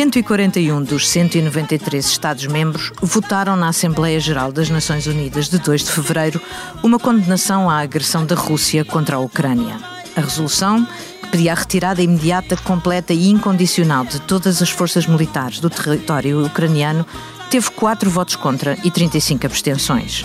141 dos 193 Estados-membros votaram na Assembleia Geral das Nações Unidas de 2 de fevereiro uma condenação à agressão da Rússia contra a Ucrânia. A resolução, que pedia a retirada imediata, completa e incondicional de todas as forças militares do território ucraniano, teve quatro votos contra e 35 abstenções.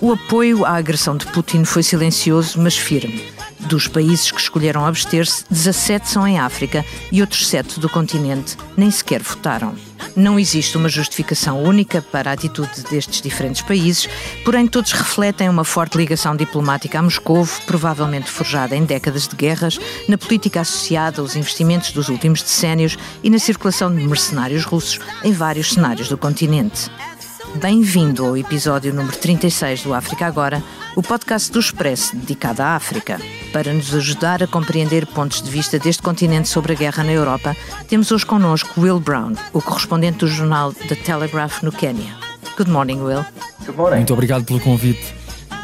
O apoio à agressão de Putin foi silencioso, mas firme. Dos países que escolheram abster-se, 17 são em África e outros 7 do continente nem sequer votaram. Não existe uma justificação única para a atitude destes diferentes países, porém todos refletem uma forte ligação diplomática a Moscou, provavelmente forjada em décadas de guerras, na política associada aos investimentos dos últimos decénios e na circulação de mercenários russos em vários cenários do continente. Bem-vindo ao episódio número 36 do África Agora, o podcast do Expresso dedicado à África. Para nos ajudar a compreender pontos de vista deste continente sobre a guerra na Europa, temos hoje connosco Will Brown, o correspondente do jornal The Telegraph no Quênia. Good morning, Will. Good morning. Muito obrigado pelo convite.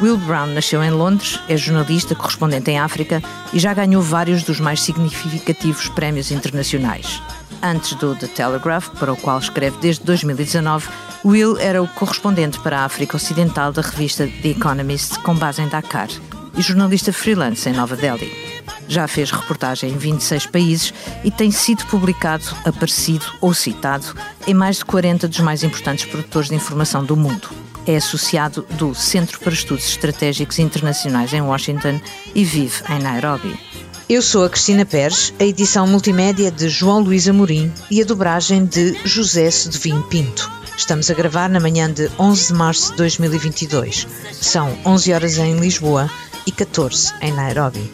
Will Brown nasceu em Londres, é jornalista correspondente em África e já ganhou vários dos mais significativos prémios internacionais. Antes do The Telegraph, para o qual escreve desde 2019, Will era o correspondente para a África Ocidental da revista The Economist, com base em Dakar, e jornalista freelance em Nova Delhi. Já fez reportagem em 26 países e tem sido publicado, aparecido ou citado em mais de 40 dos mais importantes produtores de informação do mundo. É associado do Centro para Estudos Estratégicos Internacionais em Washington e vive em Nairobi. Eu sou a Cristina Pérez, a edição multimédia de João Luís Amorim e a dobragem de José Sedevim Pinto. Estamos a gravar na manhã de 11 de março de 2022. São 11 horas em Lisboa e 14 em Nairobi.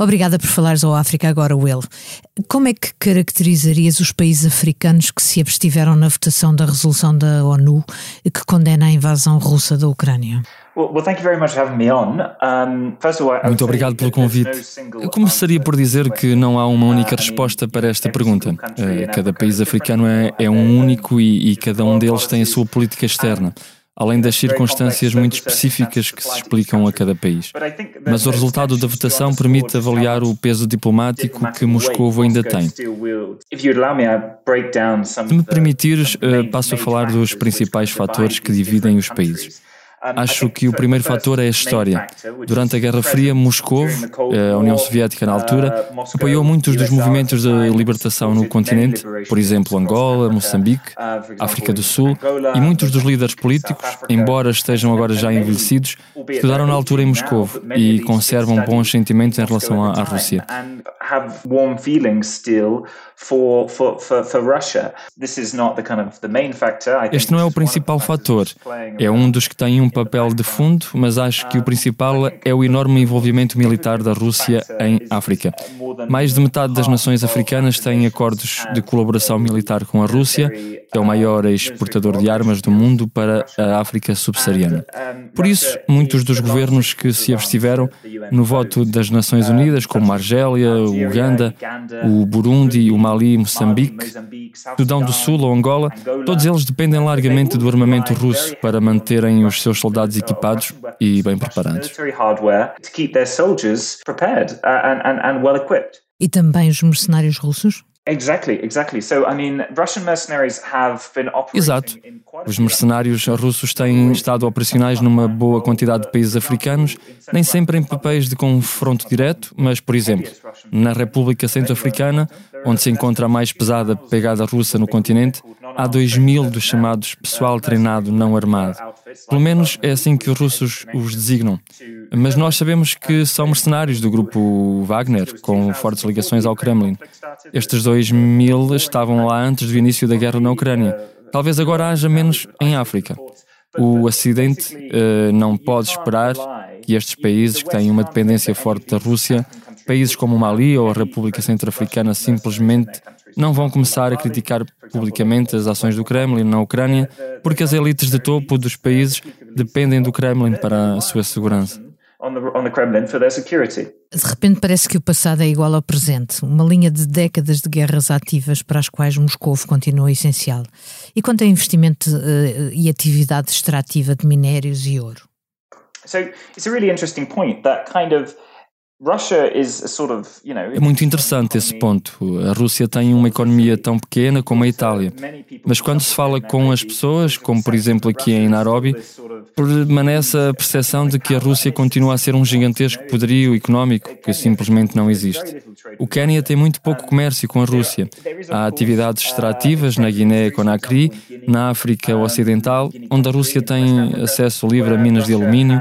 Obrigada por falares ao África agora, Will. Como é que caracterizarias os países africanos que se abstiveram na votação da resolução da ONU que condena a invasão russa da Ucrânia? Muito obrigado pelo convite. Eu começaria por dizer que não há uma única resposta para esta pergunta. Eh, cada país africano é, é um único e, e cada um deles tem a sua política externa além das circunstâncias muito específicas que se explicam a cada país. Mas o resultado da votação permite avaliar o peso diplomático que Moscou ainda tem. Se me permitires, eh, passo a falar dos principais fatores que dividem os países. Acho que o primeiro fator é a história. Durante a Guerra Fria, Moscou, eh, a União Soviética na altura, apoiou muitos dos movimentos de libertação no continente, por exemplo, Angola, Moçambique, África do Sul, e muitos dos líderes políticos, embora estejam agora já envelhecidos, estudaram na altura em Moscou e conservam bons sentimentos em relação à, Rússia. Este não é o principal fator. É um dos que tem um papel de fundo, mas acho que o principal é o enorme envolvimento militar da Rússia em África. Mais de metade das nações africanas têm acordos de colaboração militar com a Rússia, que é o maior exportador de armas do mundo para a África subsaariana. Por isso, muitos dos governos que se abstiveram no voto das Nações Unidas, como a Argélia, Uganda, o Burundi, o Mali, Moçambique, Sudão do Sul ou Angola, todos eles dependem largamente do armamento russo para manterem os seus soldados equipados e bem preparados. E também os mercenários russos? Exato. Os mercenários russos têm estado operacionais numa boa quantidade de países africanos, nem sempre em papéis de confronto direto, mas, por exemplo, na República Centro-Africana, onde se encontra a mais pesada pegada russa no continente, há 2 mil dos chamados pessoal treinado não armado. Pelo menos é assim que os russos os designam. Mas nós sabemos que são mercenários do grupo Wagner, com fortes ligações ao Kremlin. Estes 2 mil estavam lá antes do início da guerra na Ucrânia. Talvez agora haja menos em África. O Ocidente uh, não pode esperar que estes países que têm uma dependência forte da Rússia, países como o Mali ou a República Centro-Africana, simplesmente não vão começar a criticar publicamente as ações do Kremlin na Ucrânia, porque as elites de topo dos países dependem do Kremlin para a sua segurança. De repente parece que o passado é igual ao presente, uma linha de décadas de guerras ativas para as quais Moscou continua essencial. E quanto a investimento uh, e atividade extrativa de minérios e ouro? So it's a really interesting point that kind of É muito interessante esse ponto. A Rússia tem uma economia tão pequena como a Itália. Mas quando se fala com as pessoas, como por exemplo aqui em Nairobi, permanece a percepção de que a Rússia continua a ser um gigantesco poderio económico que simplesmente não existe. O Quênia tem muito pouco comércio com a Rússia. Há atividades extrativas na Guiné-Conakry, na África Ocidental, onde a Rússia tem acesso livre a minas de alumínio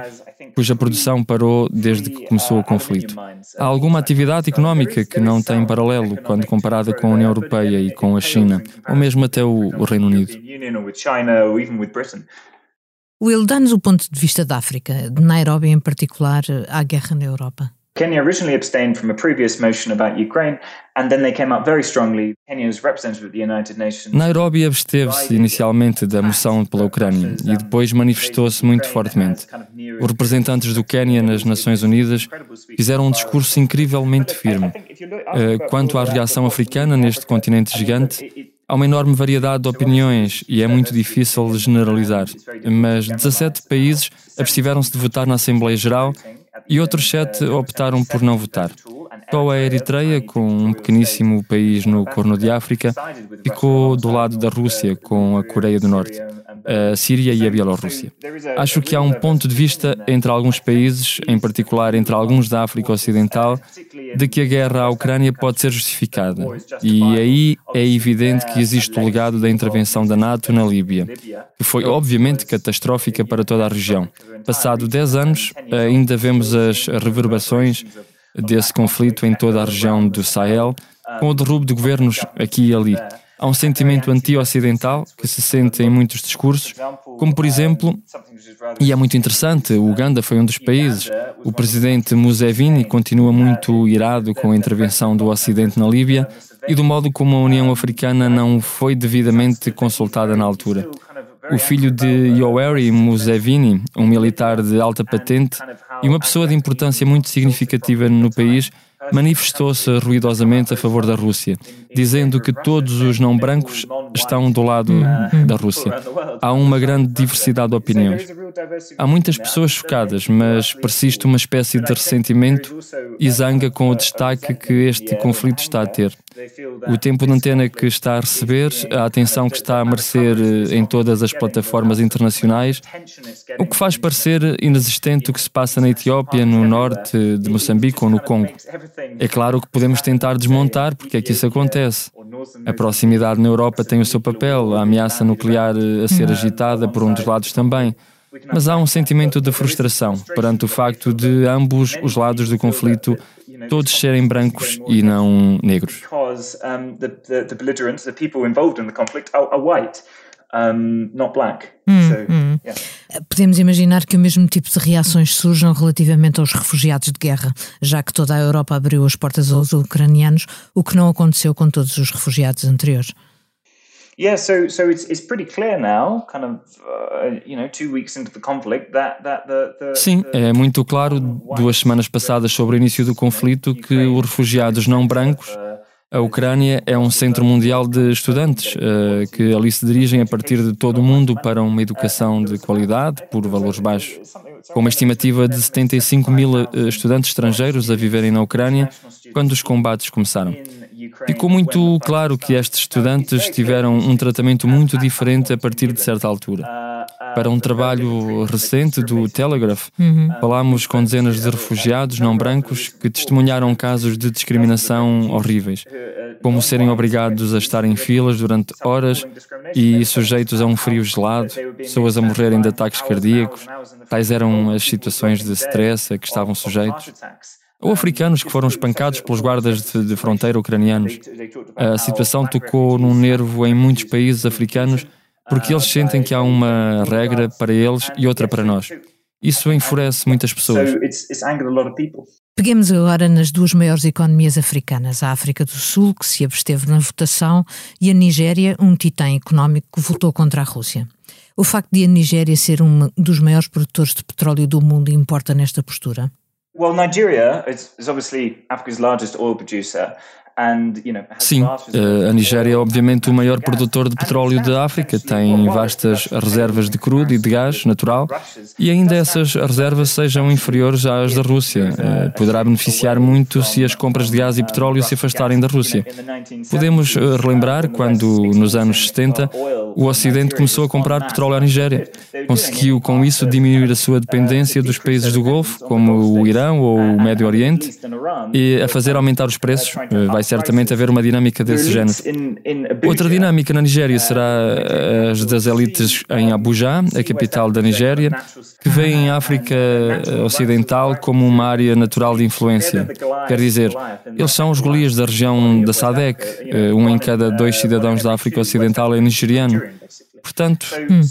cuja produção parou desde que começou o conflito. Há alguma atividade económica que não tem paralelo quando comparada com a União Europeia e com a China, ou mesmo até o, o Reino Unido. Will, dá-nos o ponto de vista da África, de Nairobi em particular, à guerra na Europa. Kenya originally abstained from a previous motion about Ukraine, and then they came out very strongly. Kenya's representative at the United Nations. Nairobi absteve-se inicialmente da moção pela Ucrânia e depois manifestou-se muito fortemente. Os representantes do Quênia nas Nações Unidas fizeram um discurso incrivelmente firme. Eh, quanto à reação africana neste continente gigante, Há uma enorme variedade de opiniões e é muito difícil generalizar, mas 17 países abstiveram-se de votar na Assembleia Geral e outros sete optaram por não votar. Só a Eritreia, com um pequeníssimo país no Corno de África, ficou do lado da Rússia, com a Coreia do Norte a Síria e a Bielorrússia. Acho que há um ponto de vista entre alguns países, em particular entre alguns da África Ocidental, de que a guerra à Ucrânia pode ser justificada. E aí é evidente que existe o legado da intervenção da NATO na Líbia, que foi obviamente catastrófica para toda a região. Passado 10 anos, ainda vemos as reverberações desse conflito em toda a região do Sahel, com o derrubo de governos aqui e ali. Há um sentimento anti-ocidental que se sente em muitos discursos, como por exemplo, e é muito interessante, o Uganda foi um dos países. O presidente Museveni continua muito irado com a intervenção do Ocidente na Líbia e do modo como a União Africana não foi devidamente consultada na altura. O filho de Yoweri Museveni, um militar de alta patente e uma pessoa de importância muito significativa no país, manifestou-se ruidosamente a favor da Rússia, dizendo que todos os não brancos estão do lado da Rússia. Há uma grande diversidade de opiniões. Há muitas pessoas chocadas, mas persiste uma espécie de ressentimento e zanga com o destaque que este conflito está a ter. O tempo de antena que está a receber, a atenção que está a merecer eh, em todas as plataformas internacionais, o que faz parecer inexistente o que se passa na Etiópia, no norte de Moçambique ou no Congo. É claro que podemos tentar desmontar porque é que isso acontece. A proximidade na Europa tem o seu papel, a ameaça nuclear a ser agitada por um dos lados também. Mas há um sentimento de frustração perante o facto de ambos os lados do conflito todos serem brancos e não negros. Um, not black. Hum, so, hum. Yeah. Podemos imaginar que o mesmo tipo de reações surjam relativamente aos refugiados de guerra, já que toda a Europa abriu as portas aos ucranianos, o que não aconteceu com todos os refugiados anteriores. Yeah, so so it's it's pretty clear now, kind of, uh, you know, two weeks into the conflict, that that the, the Sim, é muito claro duas semanas passadas sobre o início do conflito que os refugiados não brancos a Ucrânia é um centro mundial de estudantes uh, que ali se dirigem a partir de todo o mundo para uma educação de qualidade por valores baixos. Com uma estimativa de 75 mil uh, estudantes estrangeiros a viverem na Ucrânia quando os combates começaram. Ficou muito claro que estes estudantes tiveram um tratamento muito diferente a partir de certa altura. Para um trabalho recente do Telegraph, uhum. falámos com dezenas de refugiados não brancos que testemunharam casos de discriminação horríveis, como serem obrigados a estar em filas durante horas e sujeitos a um frio gelado, pessoas a morrerem de ataques cardíacos. Tais eram as situações de stress a que estavam sujeitos ou africanos que foram espancados pelos guardas de, de fronteira ucranianos. A situação tocou num nervo em muitos países africanos porque eles sentem que há uma regra para eles e outra para nós. Isso enfurece muitas pessoas. Peguemos agora nas duas maiores economias africanas, a África do Sul, que se absteve na votação, e a Nigéria, um titã económico que votou contra a Rússia. O facto de a Nigéria ser um dos maiores produtores de petróleo do mundo importa nesta postura? Well, Nigeria is, is obviously Africa's largest oil producer Sim, eh, a Nigéria é obviamente o maior produtor de petróleo da África, tem vastas reservas de crudo e de gás natural e ainda essas reservas sejam inferiores às da Rússia. Eh, poderá beneficiar muito se as compras de gás e petróleo se afastarem da Rússia. Podemos eh, relembrar quando, nos anos 70, o Ocidente começou a comprar petróleo à Nigéria. Conseguiu, com isso, diminuir a sua dependência dos países do Golfo, como o Irão ou o Médio Oriente, e a fazer aumentar os preços. Vai certamente haver uma dinâmica desse género. Outra dinâmica na Nigéria será as das elites em Abuja, a capital da Nigéria, que veem a África Ocidental como uma área natural de influência. Quer dizer, eles são os Golias da região da SADEC, um em cada dois cidadãos da África Ocidental é nigeriano. index Portanto, hum.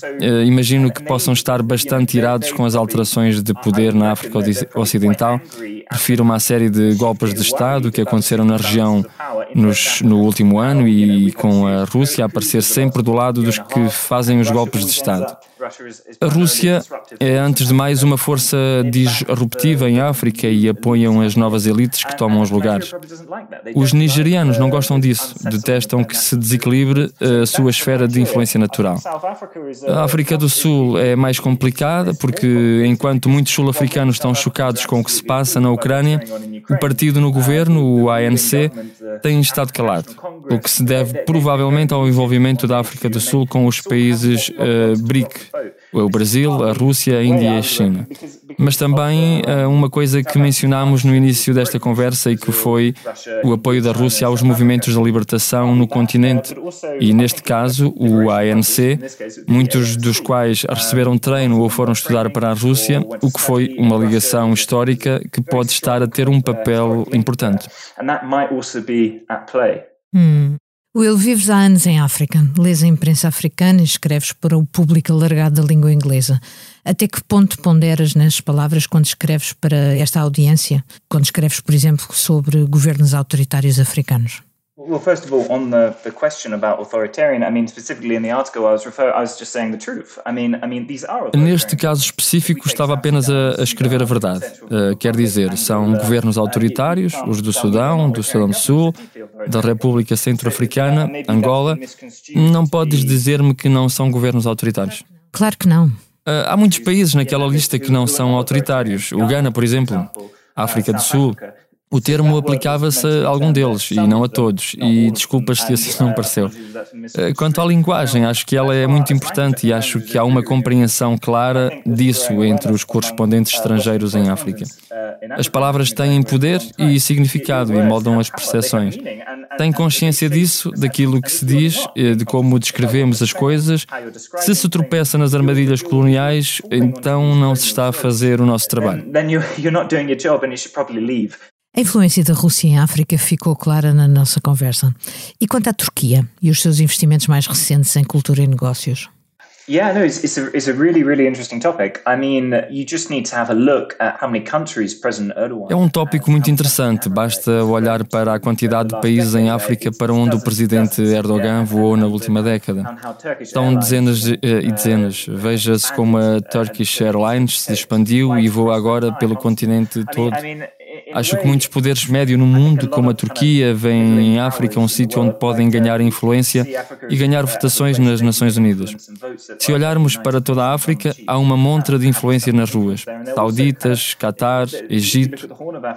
imagino que possam estar bastante irados com as alterações de poder na África Ocidental. Prefiro uma série de golpes de Estado que aconteceram na região nos, no último ano e com a Rússia a aparecer sempre do lado dos que fazem os golpes de Estado. A Rússia é, antes de mais, uma força disruptiva em África e apoiam as novas elites que tomam os lugares. Os nigerianos não gostam disso, detestam que se desequilibre a sua esfera de influência natural. A África do Sul é mais complicada porque, enquanto muitos sul-africanos estão chocados com o que se passa na Ucrânia, o partido no governo, o ANC, tem estado calado, o que se deve provavelmente ao envolvimento da África do Sul com os países uh, BRIC, o Brasil, a Rússia, a Índia e a China. Mas também uh, uma coisa que mencionámos no início desta conversa e que foi o apoio da Rússia aos movimentos de libertação no continente e, neste caso, o ANC, muitos dos quais receberam treino ou foram estudar para a Rússia, o que foi uma ligação histórica que pode estar a ter um papel importante. Hum. Will, vives há anos em África, lês a imprensa africana e escreves para o público alargado da língua inglesa. Até que ponto ponderas nas palavras quando escreves para esta audiência? Quando escreves, por exemplo, sobre governos autoritários africanos? Well, first of all, on the, the question about authoritarian, I mean, specifically in the article, I was, refer, I was just saying the truth. I mean, I mean, these are Neste caso específico, estava apenas a, a escrever a verdade. Uh, quer dizer, são governos autoritários, os do Sudão, do Sudão do Sul, da República Centro-Africana, Angola. Não podes dizer-me que não são governos autoritários. Claro que não. Uh, há muitos países naquela lista que não são autoritários. O Ghana, por exemplo, a África do Sul. O termo aplicava-se a algum deles e não a todos, e desculpas se assim não pareceu. Eh, quanto à linguagem, acho que ela é muito importante e acho que há uma compreensão clara disso entre os correspondentes estrangeiros em África. As palavras têm poder e significado e moldam as percepções. Tem consciência disso, daquilo que se diz, eh, de como descrevemos as coisas. Se se tropeça nas armadilhas coloniais, então não se está a fazer o nosso trabalho. A influência da Rússia em África ficou clara na nossa conversa. E quanto à Turquia e os seus investimentos mais recentes em cultura e negócios? Yeah, no, it's, it's, a, it's a really, really interesting topic. I mean, you just need to have a look at how many countries President Erdogan. É um tópico muito interessante. Basta olhar para a quantidade de países em África para onde o presidente Erdogan voou na última década. Estão dezenas de, eh, e dezenas. Veja-se como a Turkish Airlines se expandiu e voa agora pelo continente todo. Acho que muitos poderes médios no mundo, como a Turquia, veem em África um sítio onde podem ganhar influência e ganhar votações nas Nações Unidas. Se olharmos para toda a África, há uma montra de influência nas ruas. Sauditas, Catar, Egito.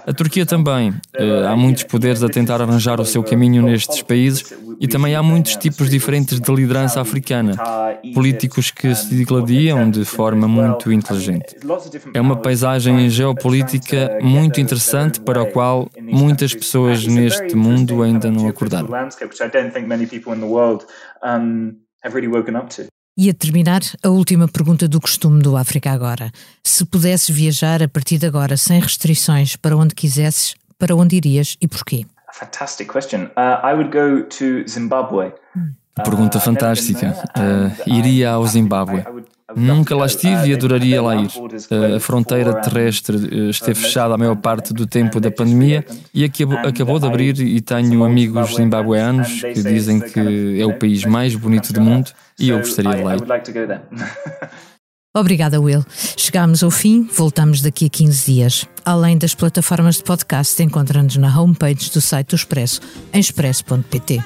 A Turquia também. Eh, há muitos poderes a tentar arranjar o seu caminho nestes países e também há muitos tipos diferentes de liderança africana. Políticos que se digladiam de forma muito inteligente. É uma paisagem geopolítica muito interessante para o qual muitas pessoas neste mundo ainda não acordaram. E a terminar, a última pergunta do costume do África Agora. Se pudesses viajar a partir de agora sem restrições para onde quisesses, para onde irias e porquê? Fantastic question. Uh, I would go to Zimbabwe. Pergunta fantástica. Uh, iria ao Zimbábue. Nunca lá estive e adoraria lá ir. A fronteira terrestre eh, esteve fechada a maior parte do tempo da pandemia e acabou, de abrir e tenho amigos zimbabueanos que dizem que é o país mais bonito do mundo e eu gostaria de lá ir. Obrigada, Will. Chegámos ao fim, voltamos daqui a 15 dias. Além das plataformas de podcast, encontra-nos na homepage do site do Expresso, em expresso.pt.